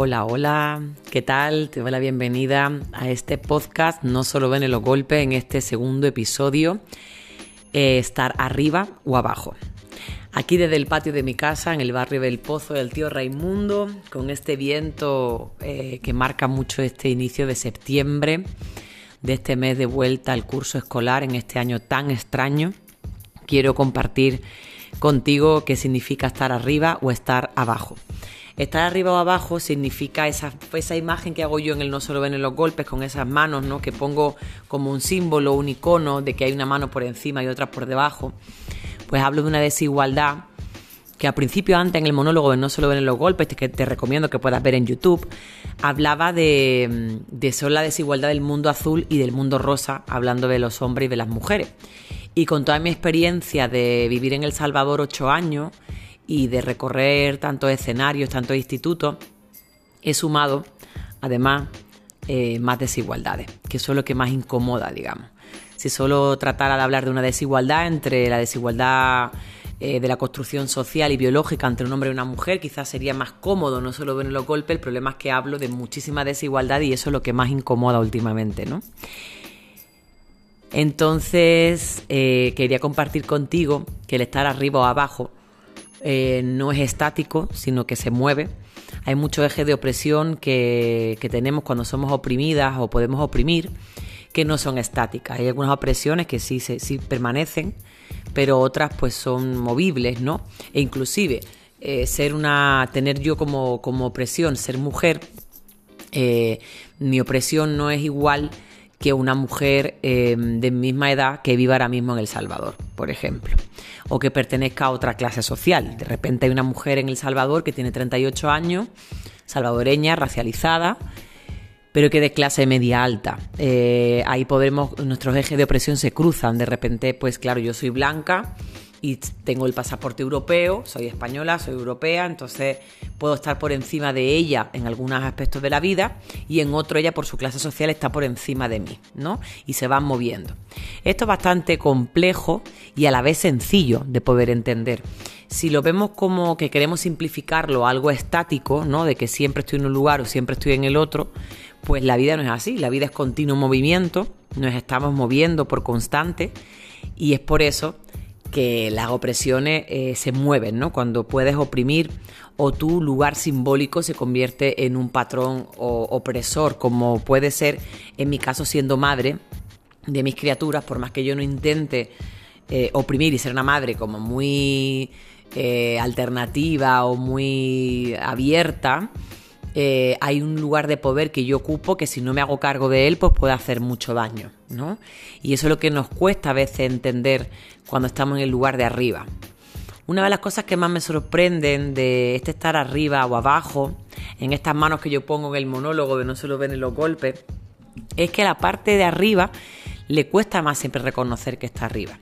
Hola, hola, ¿qué tal? Te doy la bienvenida a este podcast No solo ven los golpes en este segundo episodio, eh, estar arriba o abajo. Aquí desde el patio de mi casa, en el barrio del Pozo del tío Raimundo, con este viento eh, que marca mucho este inicio de septiembre, de este mes de vuelta al curso escolar en este año tan extraño, quiero compartir contigo qué significa estar arriba o estar abajo. Estar arriba o abajo significa esa, esa imagen que hago yo en el No solo ven en los golpes con esas manos, ¿no? Que pongo como un símbolo, un icono de que hay una mano por encima y otra por debajo. Pues hablo de una desigualdad que al principio antes en el monólogo de No solo ven en los golpes, que te recomiendo que puedas ver en YouTube, hablaba de, de solo la desigualdad del mundo azul y del mundo rosa, hablando de los hombres y de las mujeres. Y con toda mi experiencia de vivir en El Salvador ocho años, y de recorrer tantos escenarios, tantos institutos, he sumado además eh, más desigualdades, que eso es lo que más incomoda, digamos. Si solo tratara de hablar de una desigualdad entre la desigualdad eh, de la construcción social y biológica entre un hombre y una mujer, quizás sería más cómodo, no solo ver los golpes, el problema es que hablo de muchísima desigualdad y eso es lo que más incomoda últimamente, ¿no? Entonces, eh, quería compartir contigo que el estar arriba o abajo eh, no es estático, sino que se mueve. Hay muchos ejes de opresión que, tenemos cuando somos oprimidas o podemos oprimir que no son estáticas. Hay algunas opresiones que sí, sí permanecen, pero otras pues son movibles, ¿no? E inclusive eh, ser una, tener yo como, como opresión, ser mujer, eh, mi opresión no es igual que una mujer de misma edad que viva ahora mismo en El Salvador, por ejemplo o que pertenezca a otra clase social. De repente hay una mujer en El Salvador que tiene 38 años, salvadoreña, racializada, pero que de clase media alta. Eh, ahí podemos, nuestros ejes de opresión se cruzan. De repente, pues claro, yo soy blanca y tengo el pasaporte europeo, soy española, soy europea, entonces puedo estar por encima de ella en algunos aspectos de la vida y en otro ella por su clase social está por encima de mí, ¿no? Y se van moviendo. Esto es bastante complejo y a la vez sencillo de poder entender. Si lo vemos como que queremos simplificarlo a algo estático, ¿no? De que siempre estoy en un lugar o siempre estoy en el otro, pues la vida no es así, la vida es continuo movimiento, nos estamos moviendo por constante y es por eso que las opresiones eh, se mueven, ¿no? Cuando puedes oprimir o tu lugar simbólico se convierte en un patrón opresor, como puede ser en mi caso siendo madre de mis criaturas, por más que yo no intente eh, oprimir y ser una madre como muy eh, alternativa o muy abierta, eh, hay un lugar de poder que yo ocupo que si no me hago cargo de él, pues puede hacer mucho daño, ¿no? Y eso es lo que nos cuesta a veces entender cuando estamos en el lugar de arriba. Una de las cosas que más me sorprenden de este estar arriba o abajo, en estas manos que yo pongo en el monólogo de no se lo ven en los golpes, es que la parte de arriba le cuesta más siempre reconocer que está arriba.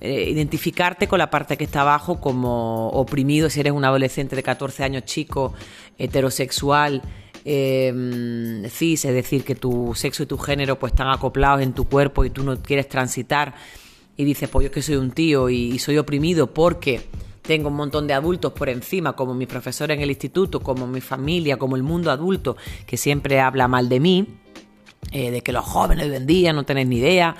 Eh, identificarte con la parte que está abajo como oprimido si eres un adolescente de 14 años chico, heterosexual, eh, cis, es decir, que tu sexo y tu género pues están acoplados en tu cuerpo y tú no quieres transitar y dices, pues yo es que soy un tío y, soy oprimido porque tengo un montón de adultos por encima, como mi profesor en el instituto, como mi familia, como el mundo adulto, que siempre habla mal de mí, eh, de que los jóvenes hoy en día no tenéis ni idea,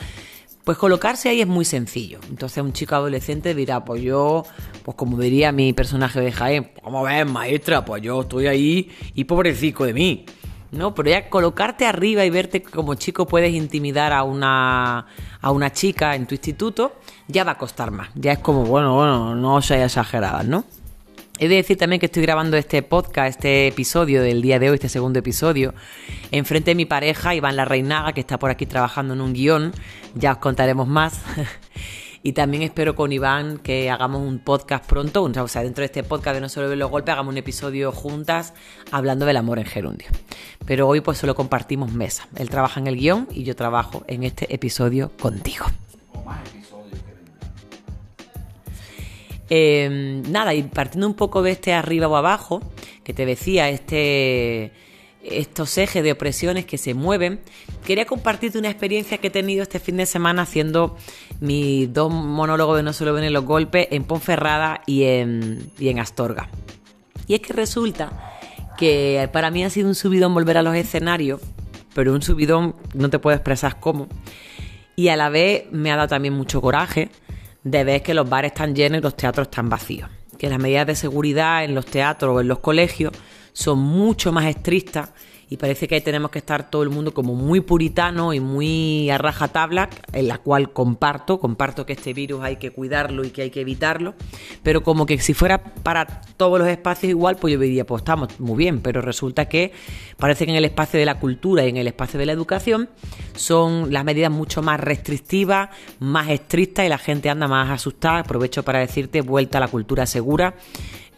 pues colocarse ahí es muy sencillo. Entonces un chico adolescente dirá, pues yo, pues como diría mi personaje de Jaén, ¿cómo ves, maestra? Pues yo estoy ahí y pobrecito de mí. ¿no? Pero ya colocarte arriba y verte como chico puedes intimidar a una, a una chica en tu instituto, ya va a costar más. Ya es como, bueno, bueno, no seas exageradas, ¿no? He de decir también que estoy grabando este podcast, este episodio del día de hoy, este segundo episodio, enfrente de mi pareja, Iván La Reinaga, que está por aquí trabajando en un guion. Ya os contaremos más. y también espero con Iván que hagamos un podcast pronto, o sea, dentro de este podcast de No solo los golpes, hagamos un episodio juntas hablando del amor en gerundio. Pero hoy pues solo compartimos mesa. Él trabaja en el guion y yo trabajo en este episodio contigo. Em, nada, y partiendo un poco de este arriba o abajo, que te decía, este, estos ejes de opresiones que se mueven, quería compartirte una experiencia que he tenido este fin de semana haciendo mis dos monólogos de No solo ven los golpes en Ponferrada y en, y en Astorga. Y es que resulta que para mí ha sido un subidón volver a los escenarios, pero un subidón no te puedo expresar cómo. Y a la vez me ha dado también mucho coraje de ver que los bares están llenos y los teatros están vacíos. Que las medidas de seguridad en los teatros o en los colegios son mucho más estrictas y parece que ahí tenemos que estar todo el mundo como muy puritano y muy a rajatabla, en la cual comparto, comparto que este virus hay que cuidarlo y que hay que evitarlo, pero como que si fuera para todos los espacios igual, pues yo diría, pues estamos muy bien, pero resulta que parece que en el espacio de la cultura y en el espacio de la educación son las medidas mucho más restrictivas, más estrictas y la gente anda más asustada. Aprovecho para decirte, vuelta a la cultura segura.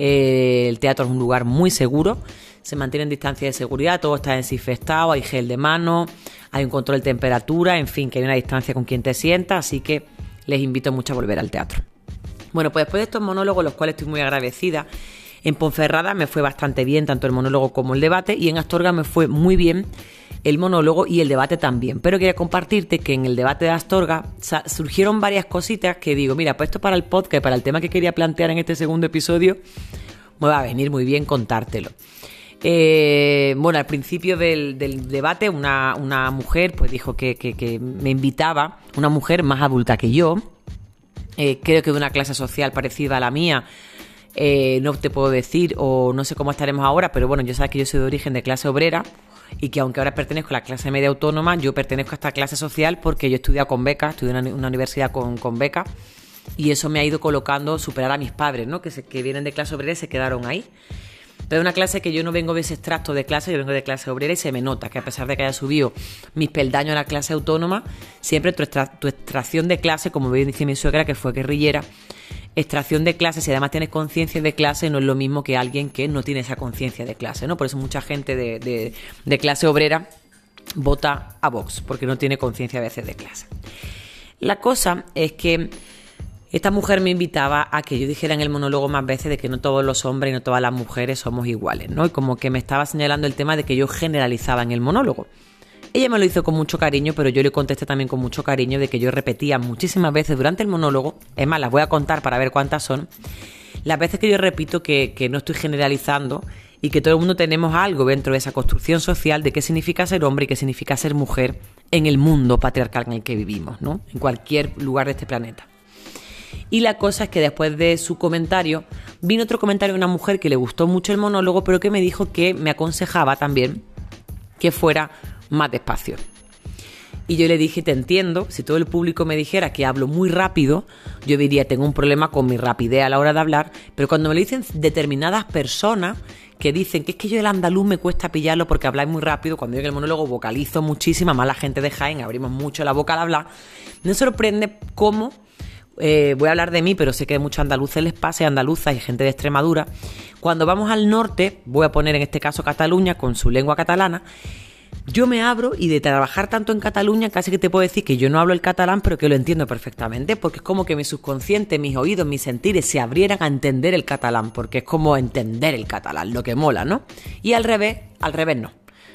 El teatro es un lugar muy seguro se mantienen distancia de seguridad, todo está desinfectado, hay gel de mano, hay un control de temperatura, en fin, que hay una distancia con quien te sienta, así que les invito mucho a volver al teatro. Bueno, pues después de estos monólogos, los cuales estoy muy agradecida, en Ponferrada me fue bastante bien, tanto el monólogo como el debate, y en Astorga me fue muy bien el monólogo y el debate también. Pero quería compartirte que en el debate de Astorga surgieron varias cositas que digo, mira, pues esto para el podcast, para el tema que quería plantear en este segundo episodio, me va a venir muy bien contártelo. Eh, bueno, al principio del, debate una, mujer pues dijo que, me invitaba, una mujer más adulta que yo, eh, creo que de una clase social parecida a la mía, eh, no te puedo decir o no sé cómo estaremos ahora, pero bueno, yo sé que yo soy de origen de clase obrera y que aunque ahora pertenezco a la clase media autónoma, yo pertenezco a esta clase social porque yo he estudiado con beca, estudié en una, universidad con, con beca y eso me ha ido colocando, superar a mis padres, ¿no? Que, se, que vienen de clase obrera y se quedaron ahí. Pero una clase que yo no vengo de ese extracto de clase, yo vengo de clase obrera y se me nota que a pesar de que haya subido mis peldaños a la clase autónoma, siempre tu, extracción de clase, como bien dice mi suegra, que fue guerrillera, extracción de clase, si además tienes conciencia de clase, no es lo mismo que alguien que no tiene esa conciencia de clase, ¿no? Por eso mucha gente de, de clase obrera vota a Vox, porque no tiene conciencia a veces de clase. La cosa es que esta mujer me invitaba a que yo dijera en el monólogo más veces de que no todos los hombres y no todas las mujeres somos iguales, ¿no? Y como que me estaba señalando el tema de que yo generalizaba en el monólogo. Ella me lo hizo con mucho cariño, pero yo le contesté también con mucho cariño de que yo repetía muchísimas veces durante el monólogo, es más, las voy a contar para ver cuántas son, las veces que yo repito que, que no estoy generalizando y que todo el mundo tenemos algo dentro de esa construcción social de qué significa ser hombre y qué significa ser mujer en el mundo patriarcal en el que vivimos, ¿no? En cualquier lugar de este planeta. Y la cosa es que después de su comentario, vino otro comentario de una mujer que le gustó mucho el monólogo, pero que me dijo que me aconsejaba también que fuera más despacio. Y yo le dije, te entiendo, si todo el público me dijera que hablo muy rápido, yo diría, tengo un problema con mi rapidez a la hora de hablar, pero cuando me lo dicen determinadas personas que dicen que es que yo el andaluz me cuesta pillarlo porque habláis muy rápido, cuando yo el monólogo vocalizo muchísima, más la gente de Jaén, abrimos mucho la boca al hablar, me sorprende cómo eh, voy a hablar de mí, pero sé que muchos andaluces les pasa, andaluzas y gente de Extremadura. Cuando vamos al norte, voy a poner en este caso Cataluña con su lengua catalana, yo me abro y de trabajar tanto en Cataluña, casi que te puedo decir que yo no hablo el catalán, pero que lo entiendo perfectamente, porque es como que mi subconsciente, mis oídos, mis sentires se abrieran a entender el catalán, porque es como entender el catalán, lo que mola, ¿no? Y al revés, al revés no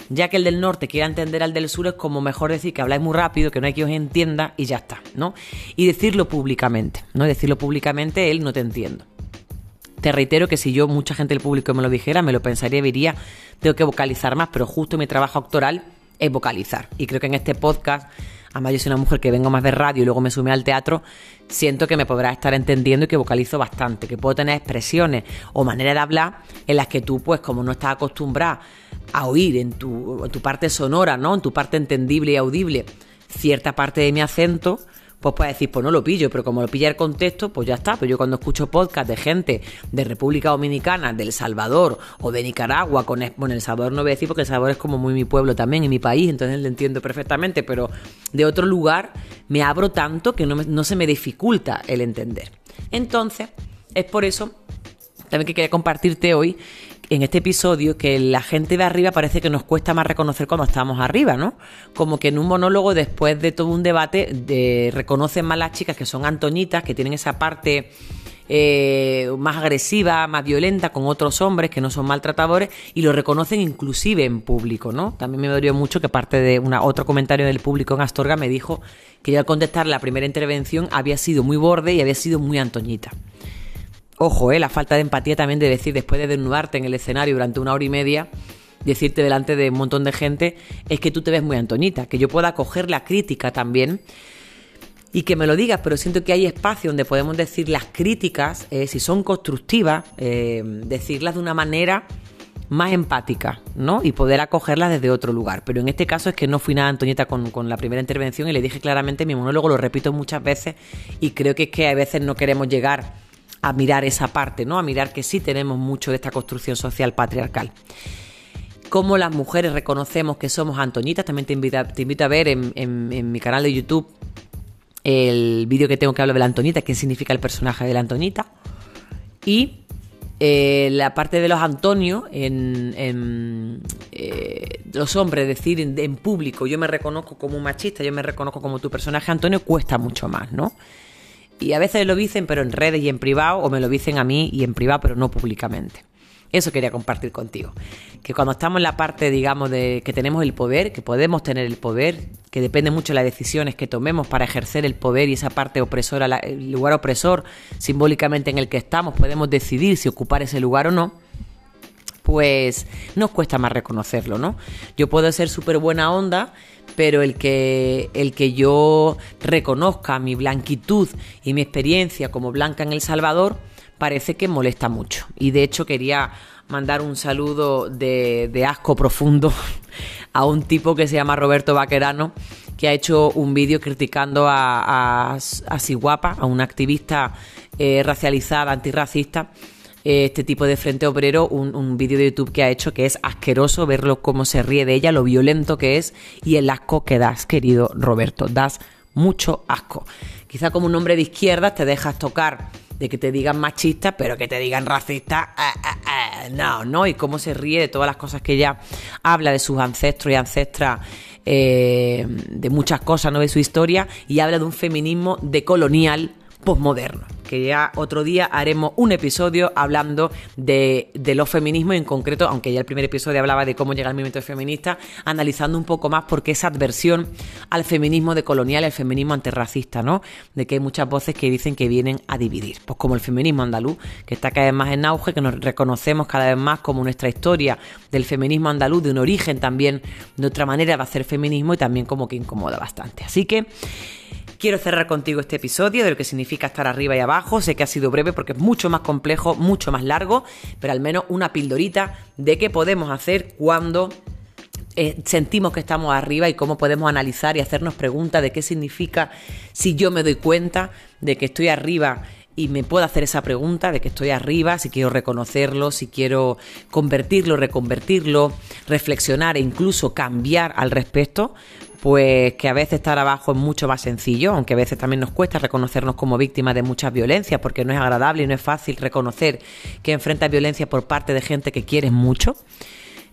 ya que el del norte quiera entender al del sur es como mejor decir que habláis muy rápido, que no hay quien os entienda y ya está, ¿no? Y decirlo públicamente, ¿no? Decirlo públicamente, él no te entiendo. Te reitero que si yo, mucha gente del público me lo dijera, me lo pensaría y diría, tengo que vocalizar más, pero justo mi trabajo actoral es vocalizar. Y creo que en este podcast además yo soy una mujer que vengo más de radio y luego me sumé al teatro, siento que me podrás estar entendiendo y que vocalizo bastante, que puedo tener expresiones o maneras de hablar en las que tú, pues como no estás acostumbrada a oír en tu, en tu parte sonora, ¿no? En tu parte entendible y audible, cierta parte de mi acento, pues puedes decir, pues no lo pillo, pero como lo pilla el contexto, pues ya está. Pero yo cuando escucho podcast de gente de República Dominicana, de El Salvador o de Nicaragua, con bueno, El Salvador no voy a decir porque El Salvador es como muy mi pueblo también y mi país, entonces lo entiendo perfectamente, pero de otro lugar me abro tanto que no, no se me dificulta el entender. Entonces, es por eso también que quería compartirte hoy en este episodio que la gente de arriba parece que nos cuesta más reconocer cuando estamos arriba, ¿no? Como que en un monólogo, después de todo un debate, de, reconocen más las chicas que son antonitas, que tienen esa parte eh, más agresiva, más violenta con otros hombres que no son maltratadores y lo reconocen inclusive en público, ¿no? También me dolió mucho que parte de una, otro comentario del público en Astorga me dijo que yo al contestar la primera intervención había sido muy borde y había sido muy antoñita. Ojo, ¿eh? la falta de empatía también de decir, después de desnudarte en el escenario durante una hora y media, decirte delante de un montón de gente, es que tú te ves muy Antonita, que yo pueda coger la crítica también y que me lo digas, pero siento que hay espacio donde podemos decir las críticas, eh, si son constructivas, eh, decirlas de una manera más empática, ¿no? Y poder acogerlas desde otro lugar. Pero en este caso es que no fui nada Antoñeta con, con, la primera intervención y le dije claramente mi monólogo, lo repito muchas veces y creo que es que a veces no queremos llegar a mirar esa parte, ¿no? A mirar que sí tenemos mucho de esta construcción social patriarcal. Cómo las mujeres reconocemos que somos Antoñitas, también te invito, te invito a ver en, en, mi canal de YouTube el vídeo que tengo que hablar de la Antonita, qué significa el personaje de la Antonita. Y eh, la parte de los Antonios, en, eh, los hombres, decir en, público, yo me reconozco como un machista, yo me reconozco como tu personaje Antonio, cuesta mucho más, ¿no? Y a veces lo dicen, pero en redes y en privado, o me lo dicen a mí y en privado, pero no públicamente. Eso quería compartir contigo. Que cuando estamos en la parte, digamos, de que tenemos el poder, que podemos tener el poder, que depende mucho de las decisiones que tomemos para ejercer el poder y esa parte opresora, el lugar opresor simbólicamente en el que estamos, podemos decidir si ocupar ese lugar o no, pues nos cuesta más reconocerlo, ¿no? Yo puedo ser súper buena onda, pero el que, el que yo reconozca mi blanquitud y mi experiencia como blanca en El Salvador, parece que molesta mucho. Y de hecho quería mandar un saludo de, asco profundo a un tipo que se llama Roberto Vaquerano, que ha hecho un vídeo criticando a, a, a a una activista eh, racializada, antirracista, este tipo de Frente Obrero, un, un vídeo de YouTube que ha hecho que es asqueroso verlo cómo se ríe de ella, lo violento que es y el asco que das, querido Roberto. Das mucho asco. Quizá como un hombre de izquierda te dejas tocar de que te digan machista, pero que te digan racista, eh, eh, eh, no, no, y cómo se ríe de todas las cosas que ella habla de sus ancestros y ancestras, de muchas cosas, ¿no? De su historia, y habla de un feminismo decolonial posmoderno que ya otro día haremos un episodio hablando de, los feminismos en concreto, aunque ya el primer episodio hablaba de cómo llega el movimiento feminista, analizando un poco más por qué esa adversión al feminismo decolonial, al feminismo antirracista, ¿no? De que hay muchas voces que dicen que vienen a dividir, pues como el feminismo andaluz, que está cada vez más en auge, que nos reconocemos cada vez más como nuestra historia del feminismo andaluz, de un origen también, de otra manera de hacer feminismo y también como que incomoda bastante. Así que Quiero cerrar contigo este episodio de lo que significa estar arriba y abajo. Sé que ha sido breve porque es mucho más complejo, mucho más largo, pero al menos una pildorita de qué podemos hacer cuando eh, sentimos que estamos arriba y cómo podemos analizar y hacernos preguntas de qué significa si yo me doy cuenta de que estoy arriba y me puedo hacer esa pregunta de que estoy arriba, si quiero reconocerlo, si quiero convertirlo, reconvertirlo, reflexionar e incluso cambiar al respecto, pues que a veces estar abajo es mucho más sencillo, aunque a veces también nos cuesta reconocernos como víctimas de muchas violencias, porque no es agradable y no es fácil reconocer que enfrentas violencia por parte de gente que quieres mucho.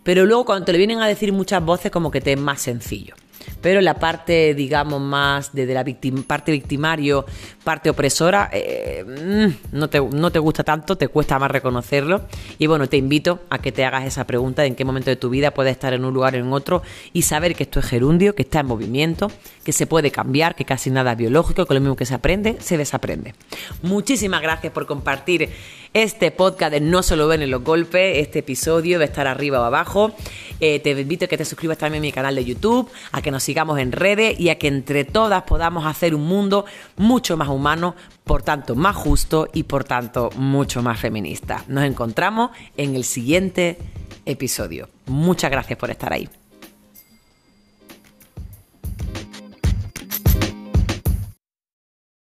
Pero luego cuando te lo vienen a decir muchas voces, como que te es más sencillo pero la parte, digamos, más de, la parte victimario, parte opresora, eh, mm, no, te, no te gusta tanto, te cuesta más reconocerlo. Y bueno, te invito a que te hagas esa pregunta de en qué momento de tu vida puedes estar en un lugar o en otro y saber que esto es gerundio, que está en movimiento, que se puede cambiar, que casi nada es biológico, que lo mismo que se aprende, se desaprende. Muchísimas gracias por compartir este podcast de No solo ven en los golpes, este episodio va a estar arriba o abajo. Eh, te invito a que te suscribas también a mi canal de YouTube, a que nos sigamos en redes y a que entre todas podamos hacer un mundo mucho más humano, por tanto más justo y por tanto mucho más feminista. Nos encontramos en el siguiente episodio. Muchas gracias por estar ahí.